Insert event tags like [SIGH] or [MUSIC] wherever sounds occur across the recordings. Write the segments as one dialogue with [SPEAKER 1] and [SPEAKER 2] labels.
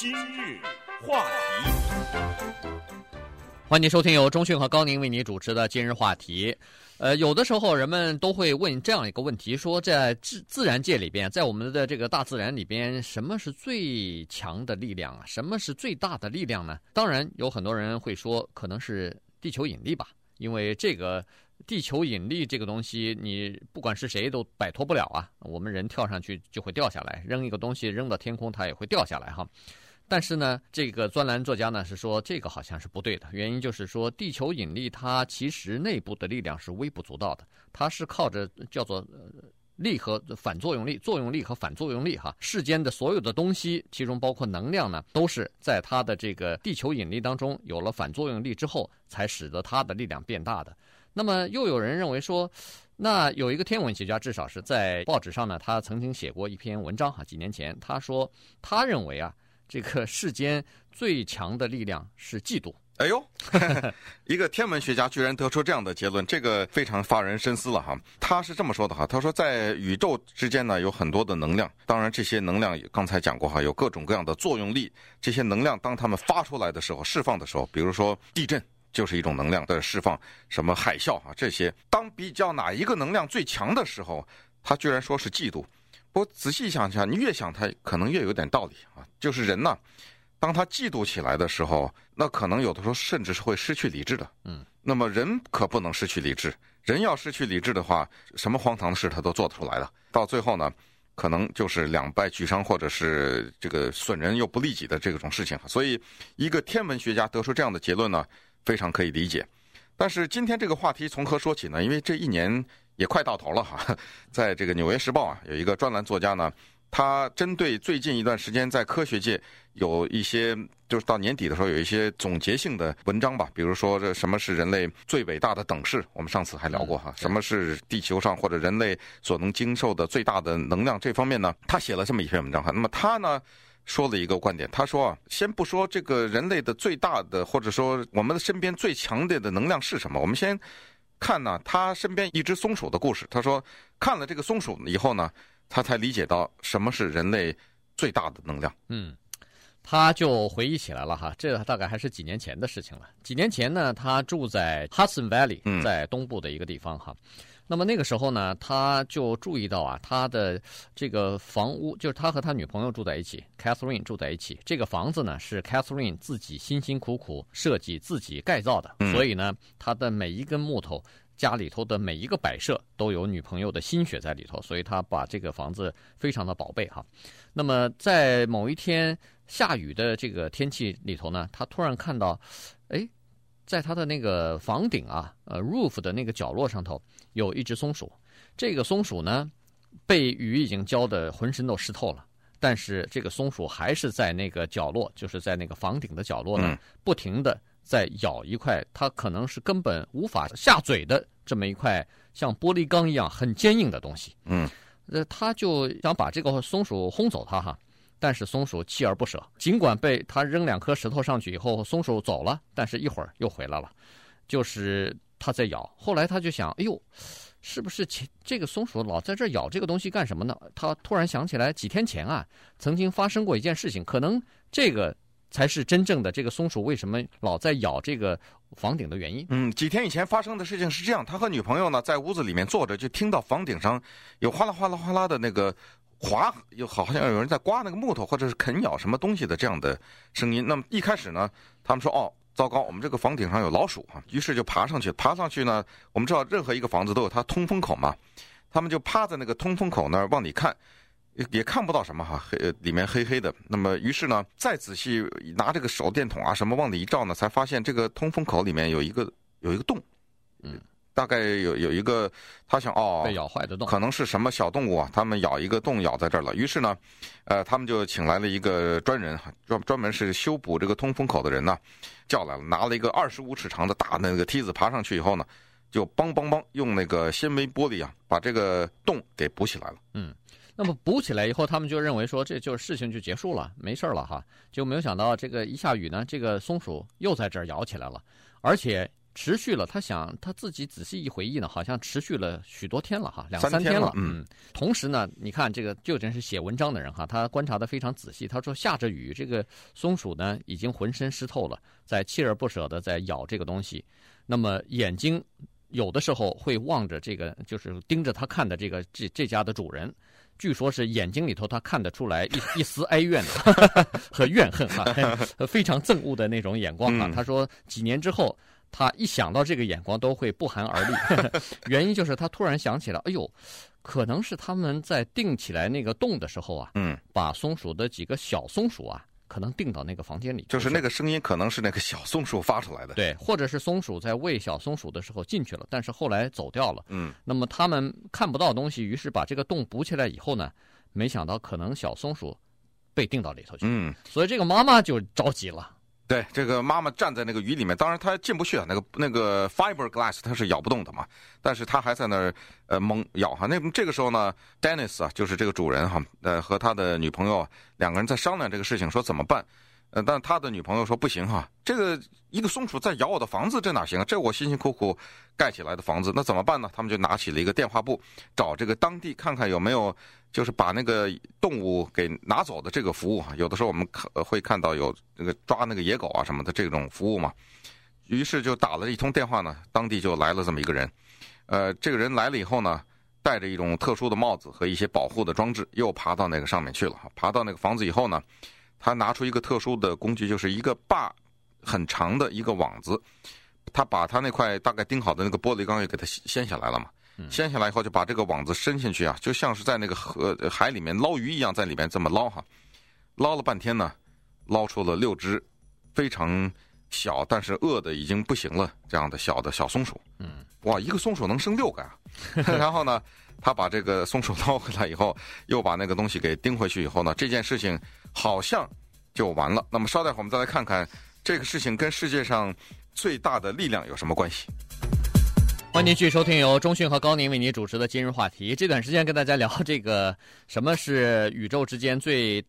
[SPEAKER 1] 今日话题，
[SPEAKER 2] 欢迎收听由中讯和高宁为你主持的今日话题。呃，有的时候人们都会问这样一个问题：说在自自然界里边，在我们的这个大自然里边，什么是最强的力量啊？什么是最大的力量呢？当然，有很多人会说，可能是地球引力吧，因为这个。地球引力这个东西，你不管是谁都摆脱不了啊！我们人跳上去就会掉下来，扔一个东西扔到天空，它也会掉下来哈。但是呢，这个专栏作家呢是说这个好像是不对的，原因就是说地球引力它其实内部的力量是微不足道的，它是靠着叫做力和反作用力、作用力和反作用力哈。世间的所有的东西，其中包括能量呢，都是在它的这个地球引力当中有了反作用力之后，才使得它的力量变大的。那么又有人认为说，那有一个天文学家，至少是在报纸上呢，他曾经写过一篇文章哈，几年前他说，他认为啊，这个世间最强的力量是嫉妒。
[SPEAKER 3] 哎呦，[LAUGHS] 一个天文学家居然得出这样的结论，这个非常发人深思了哈。他是这么说的哈，他说在宇宙之间呢有很多的能量，当然这些能量刚才讲过哈，有各种各样的作用力。这些能量当它们发出来的时候，释放的时候，比如说地震。就是一种能量的释放，什么海啸啊这些。当比较哪一个能量最强的时候，他居然说是嫉妒。不过仔细想想，你越想他可能越有点道理啊。就是人呢，当他嫉妒起来的时候，那可能有的时候甚至是会失去理智的。嗯。那么人可不能失去理智，人要失去理智的话，什么荒唐的事他都做得出来的。到最后呢，可能就是两败俱伤，或者是这个损人又不利己的这种事情。所以，一个天文学家得出这样的结论呢。非常可以理解，但是今天这个话题从何说起呢？因为这一年也快到头了哈，在这个《纽约时报》啊，有一个专栏作家呢，他针对最近一段时间在科学界有一些，就是到年底的时候有一些总结性的文章吧，比如说这什么是人类最伟大的等式，我们上次还聊过哈，什么是地球上或者人类所能经受的最大的能量这方面呢，他写了这么一篇文章哈。那么他呢，说了一个观点，他说啊，先不说这个人类的最大的，或者说我们的身边最强烈的能量是什么，我们先看呢，他身边一只松鼠的故事。他说看了这个松鼠以后呢，他才理解到什么是人类最大的能量。
[SPEAKER 2] 嗯，他就回忆起来了哈，这大概还是几年前的事情了。几年前呢，他住在 Hudson Valley，在东部的一个地方哈。嗯那么那个时候呢，他就注意到啊，他的这个房屋就是他和他女朋友住在一起，Catherine 住在一起。这个房子呢是 Catherine 自己辛辛苦苦设计、自己盖造的，所以呢，他的每一根木头、家里头的每一个摆设都有女朋友的心血在里头，所以他把这个房子非常的宝贝哈。那么在某一天下雨的这个天气里头呢，他突然看到，哎。在他的那个房顶啊，呃，roof 的那个角落上头，有一只松鼠。这个松鼠呢，被雨已经浇得浑身都湿透了，但是这个松鼠还是在那个角落，就是在那个房顶的角落呢，不停的在咬一块它可能是根本无法下嘴的这么一块像玻璃钢一样很坚硬的东西。嗯，呃，他就想把这个松鼠轰走它哈。但是松鼠锲而不舍，尽管被他扔两颗石头上去以后，松鼠走了，但是一会儿又回来了，就是他在咬。后来他就想，哎呦，是不是前这个松鼠老在这咬这个东西干什么呢？他突然想起来，几天前啊，曾经发生过一件事情，可能这个才是真正的这个松鼠为什么老在咬这个房顶的原因。
[SPEAKER 3] 嗯，几天以前发生的事情是这样，他和女朋友呢在屋子里面坐着，就听到房顶上有哗啦哗啦哗啦的那个。划又好像有人在刮那个木头，或者是啃咬什么东西的这样的声音。那么一开始呢，他们说：“哦，糟糕，我们这个房顶上有老鼠啊！”于是就爬上去。爬上去呢，我们知道任何一个房子都有它通风口嘛。他们就趴在那个通风口那儿往里看，也也看不到什么哈，黑里面黑黑的。那么于是呢，再仔细拿这个手电筒啊什么往里一照呢，才发现这个通风口里面有一个有一个洞，嗯。大概有有一个，他想哦，
[SPEAKER 2] 被咬坏的洞，
[SPEAKER 3] 可能是什么小动物啊？他们咬一个洞咬在这儿了。于是呢，呃，他们就请来了一个专人，专专门是修补这个通风口的人呢，叫来了，拿了一个二十五尺长的大那个梯子爬上去以后呢，就梆梆梆用那个纤维玻璃啊，把这个洞给补起来了。
[SPEAKER 2] 嗯，那么补起来以后，他们就认为说这就是事情就结束了，没事了哈。就没有想到这个一下雨呢，这个松鼠又在这儿咬起来了，而且。持续了，他想他自己仔细一回忆呢，好像持续了许多天了哈，两三
[SPEAKER 3] 天了。嗯，
[SPEAKER 2] 同时呢，你看这个就真是写文章的人哈，他观察的非常仔细。他说下着雨，这个松鼠呢已经浑身湿透了，在锲而不舍的在咬这个东西。那么眼睛有的时候会望着这个，就是盯着他看的这个这这家的主人。据说是眼睛里头他看得出来一一丝哀怨和 [LAUGHS] 怨恨哈，[LAUGHS] 非常憎恶的那种眼光啊。他说几年之后。他一想到这个眼光都会不寒而栗，[LAUGHS] 原因就是他突然想起来，哎呦，可能是他们在定起来那个洞的时候啊，
[SPEAKER 3] 嗯，
[SPEAKER 2] 把松鼠的几个小松鼠啊，可能定到那个房间里，
[SPEAKER 3] 就是那个声音可能是那个小松鼠发出来的，
[SPEAKER 2] 对，或者是松鼠在喂小松鼠的时候进去了，但是后来走掉了，
[SPEAKER 3] 嗯，
[SPEAKER 2] 那么他们看不到东西，于是把这个洞补起来以后呢，没想到可能小松鼠被定到里头去，
[SPEAKER 3] 嗯，
[SPEAKER 2] 所以这个妈妈就着急了。
[SPEAKER 3] 对，这个妈妈站在那个雨里面，当然她进不去啊，那个那个 fiberglass 它是咬不动的嘛，但是她还在那儿呃猛咬哈。那这个时候呢，Dennis 啊，就是这个主人哈，呃和他的女朋友两个人在商量这个事情，说怎么办。但他的女朋友说不行哈，这个一个松鼠在咬我的房子，这哪行啊？这我辛辛苦苦盖起来的房子，那怎么办呢？他们就拿起了一个电话簿，找这个当地看看有没有，就是把那个动物给拿走的这个服务哈。有的时候我们看会看到有那个抓那个野狗啊什么的这种服务嘛。于是就打了一通电话呢，当地就来了这么一个人。呃，这个人来了以后呢，戴着一种特殊的帽子和一些保护的装置，又爬到那个上面去了。爬到那个房子以后呢。他拿出一个特殊的工具，就是一个把很长的一个网子，他把他那块大概钉好的那个玻璃缸也给它掀下来了嘛。掀下来以后，就把这个网子伸进去啊，就像是在那个河海里面捞鱼一样，在里面这么捞哈。捞了半天呢，捞出了六只非常小但是饿的已经不行了这样的小的小松鼠。
[SPEAKER 2] 嗯，
[SPEAKER 3] 哇，一个松鼠能生六个啊！[LAUGHS] 然后呢，他把这个松鼠捞回来以后，又把那个东西给钉回去以后呢，[LAUGHS] 这件事情。好像就完了。那么稍待会儿，我们再来看看这个事情跟世界上最大的力量有什么关系。
[SPEAKER 2] 欢迎继续收听由中讯和高宁为您主持的今日话题。这段时间跟大家聊这个什么是宇宙之间最。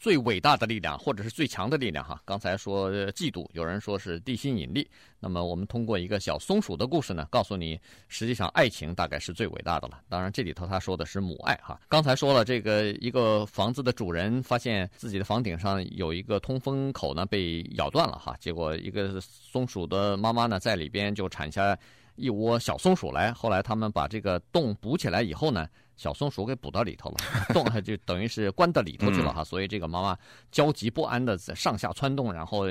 [SPEAKER 2] 最伟大的力量，或者是最强的力量，哈。刚才说嫉妒，有人说是地心引力。那么我们通过一个小松鼠的故事呢，告诉你，实际上爱情大概是最伟大的了。当然，这里头他说的是母爱，哈。刚才说了，这个一个房子的主人发现自己的房顶上有一个通风口呢被咬断了，哈。结果一个松鼠的妈妈呢在里边就产下一窝小松鼠来。后来他们把这个洞补起来以后呢。小松鼠给捕到里头了，[LAUGHS] 洞 [LAUGHS] 就等于是关到里头去了哈，所以这个妈妈焦急不安的在上下窜动，然后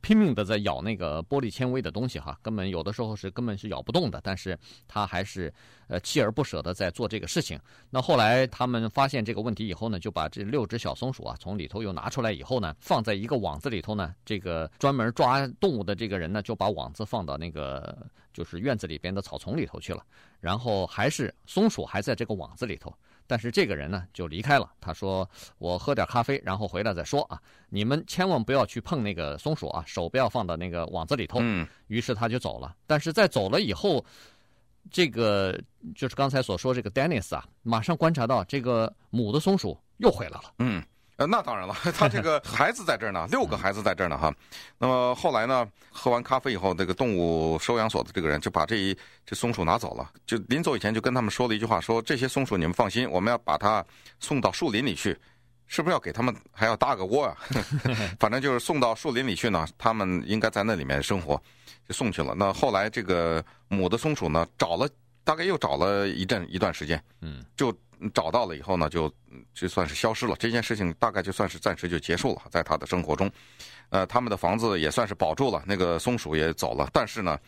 [SPEAKER 2] 拼命的在咬那个玻璃纤维的东西哈，根本有的时候是根本是咬不动的，但是她还是呃锲而不舍的在做这个事情。那后来他们发现这个问题以后呢，就把这六只小松鼠啊从里头又拿出来以后呢，放在一个网子里头呢，这个专门抓动物的这个人呢就把网子放到那个就是院子里边的草丛里头去了，然后还是松鼠还在这个网子里头，但是这个人呢就离开了。他说：“我喝点咖啡，然后回来再说啊。你们千万不要去碰那个松鼠啊，手不要放到那个网子里头。”
[SPEAKER 3] 嗯。
[SPEAKER 2] 于是他就走了。但是在走了以后，这个就是刚才所说这个 Dennis 啊，马上观察到这个母的松鼠又回来了。
[SPEAKER 3] 嗯。那当然了，[LAUGHS] 他这个孩子在这儿呢，六个孩子在这儿呢哈。那么后来呢，喝完咖啡以后，这个动物收养所的这个人就把这一这松鼠拿走了，就临走以前就跟他们说了一句话，说这些松鼠你们放心，我们要把它送到树林里去，是不是要给他们还要搭个窝啊？[LAUGHS] 反正就是送到树林里去呢，他们应该在那里面生活，就送去了。那后来这个母的松鼠呢，找了大概又找了一阵一段时间，
[SPEAKER 2] 嗯，
[SPEAKER 3] 就。找到了以后呢，就就算是消失了。这件事情大概就算是暂时就结束了，在他的生活中，呃，他们的房子也算是保住了，那个松鼠也走了。但是呢，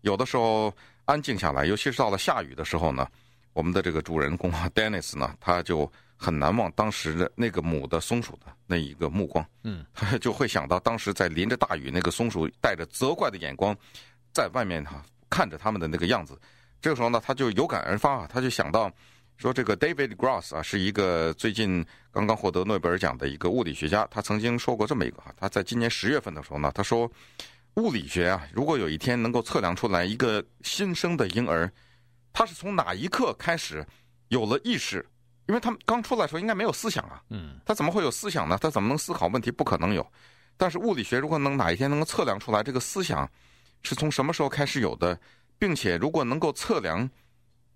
[SPEAKER 3] 有的时候安静下来，尤其是到了下雨的时候呢，我们的这个主人公 Dennis 呢，他就很难忘当时的那个母的松鼠的那一个目光，
[SPEAKER 2] 嗯，
[SPEAKER 3] 他 [LAUGHS] 就会想到当时在淋着大雨，那个松鼠带着责怪的眼光在外面哈看着他们的那个样子。这个时候呢，他就有感而发啊，他就想到。说这个 David Gross 啊，是一个最近刚刚获得诺贝尔奖的一个物理学家。他曾经说过这么一个哈，他在今年十月份的时候呢，他说，物理学啊，如果有一天能够测量出来一个新生的婴儿，他是从哪一刻开始有了意识？因为他们刚出来的时候应该没有思想啊，
[SPEAKER 2] 嗯，
[SPEAKER 3] 他怎么会有思想呢？他怎么能思考问题？不可能有。但是物理学如果能哪一天能够测量出来这个思想是从什么时候开始有的，并且如果能够测量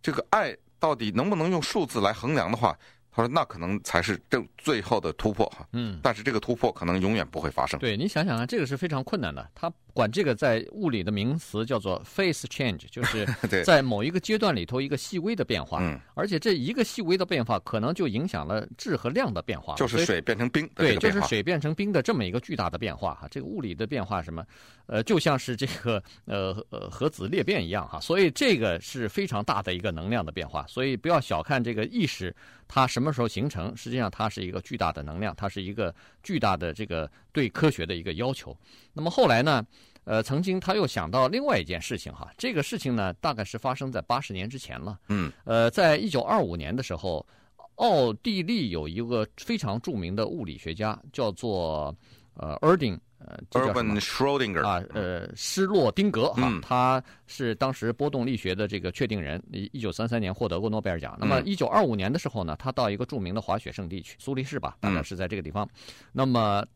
[SPEAKER 3] 这个爱到底能不能用数字来衡量的话。他说：“那可能才是正最后的突破哈，嗯，但是这个突破可能永远不会发生。
[SPEAKER 2] 对，你想想啊，这个是非常困难的。他管这个在物理的名词叫做 phase change，就 [LAUGHS] 是在某一个阶段里头一个细微的变化，嗯，而且这一个细微的变化可能就影响了质和量的变化，
[SPEAKER 3] 就是水变成冰，
[SPEAKER 2] 对，就是水变成冰的这么一个巨大的变化哈。这个物理的变化什么，呃，就像是这个呃呃核子裂变一样哈，所以这个是非常大的一个能量的变化，所以不要小看这个意识。”它什么时候形成？实际上，它是一个巨大的能量，它是一个巨大的这个对科学的一个要求。那么后来呢？呃，曾经他又想到另外一件事情哈，这个事情呢，大概是发生在八十年之前了。嗯。呃，在一九二五年的时候，奥地利有一个非常著名的物理学家，叫做呃 Erding。呃
[SPEAKER 3] ，Erwin Schrödinger
[SPEAKER 2] 啊，呃，施洛丁格哈，他是当时波动力学的这个确定人，一九三三年获得过诺贝尔奖。那么一九二五年的时候呢，他到一个著名的滑雪胜地去，苏黎世吧，大概是在这个地方。那么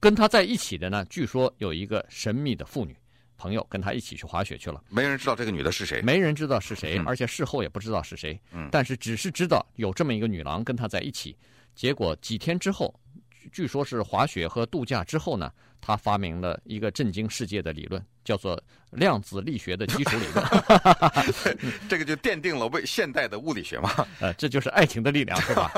[SPEAKER 2] 跟他在一起的呢，据说有一个神秘的妇女朋友跟他一起去滑雪去了。
[SPEAKER 3] 没人知道这个女的是谁，
[SPEAKER 2] 没人知道是谁，而且事后也不知道是谁。嗯，但是只是知道有这么一个女郎跟他在一起。结果几天之后，据说是滑雪和度假之后呢。他发明了一个震惊世界的理论，叫做量子力学的基础理论。[LAUGHS]
[SPEAKER 3] 这个就奠定了为现代的物理学嘛。[LAUGHS]
[SPEAKER 2] 呃，这就是爱情的力量，是吧？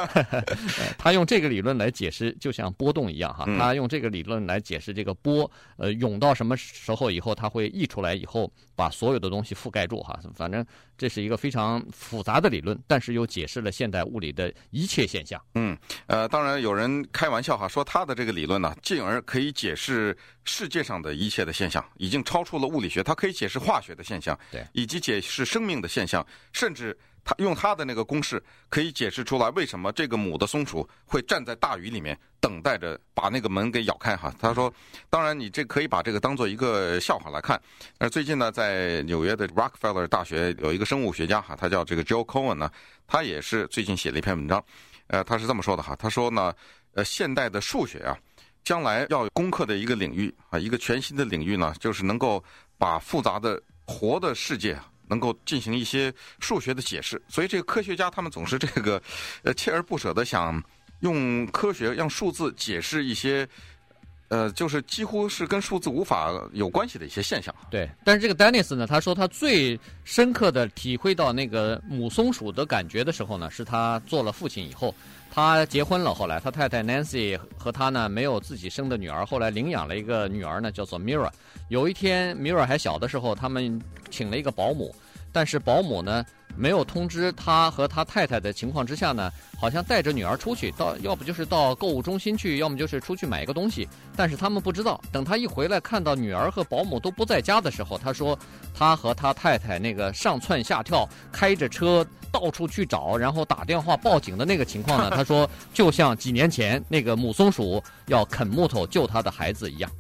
[SPEAKER 2] [LAUGHS] 他用这个理论来解释，就像波动一样哈。他用这个理论来解释这个波，呃，涌到什么时候以后，它会溢出来以后，把所有的东西覆盖住哈。反正这是一个非常复杂的理论，但是又解释了现代物理的一切现象。
[SPEAKER 3] 嗯，呃，当然有人开玩笑哈，说他的这个理论呢，进而可以解释。世界上的一切的现象，已经超出了物理学，它可以解释化学的现象，对，以及解释生命的现象，甚至它用它的那个公式可以解释出来为什么这个母的松鼠会站在大雨里面等待着把那个门给咬开哈。他说，当然你这可以把这个当做一个笑话来看。而最近呢，在纽约的 Rockefeller 大学有一个生物学家哈，他叫这个 Joe Cohen 呢，他也是最近写了一篇文章，呃，他是这么说的哈，他说呢，呃，现代的数学啊。将来要攻克的一个领域啊，一个全新的领域呢，就是能够把复杂的活的世界能够进行一些数学的解释。所以，这个科学家他们总是这个呃锲而不舍的想用科学用数字解释一些呃，就是几乎是跟数字无法有关系的一些现象。
[SPEAKER 2] 对，但是这个 Dennis 呢，他说他最深刻的体会到那个母松鼠的感觉的时候呢，是他做了父亲以后。他结婚了，后来他太太 Nancy 和他呢没有自己生的女儿，后来领养了一个女儿呢，叫做 Mira。有一天 Mira 还小的时候，他们请了一个保姆，但是保姆呢没有通知他和他太太的情况之下呢，好像带着女儿出去，到要不就是到购物中心去，要么就是出去买一个东西，但是他们不知道。等他一回来，看到女儿和保姆都不在家的时候，他说他和他太太那个上窜下跳，开着车。到处去找，然后打电话报警的那个情况呢？他说，就像几年前那个母松鼠要啃木头救他的孩子一样。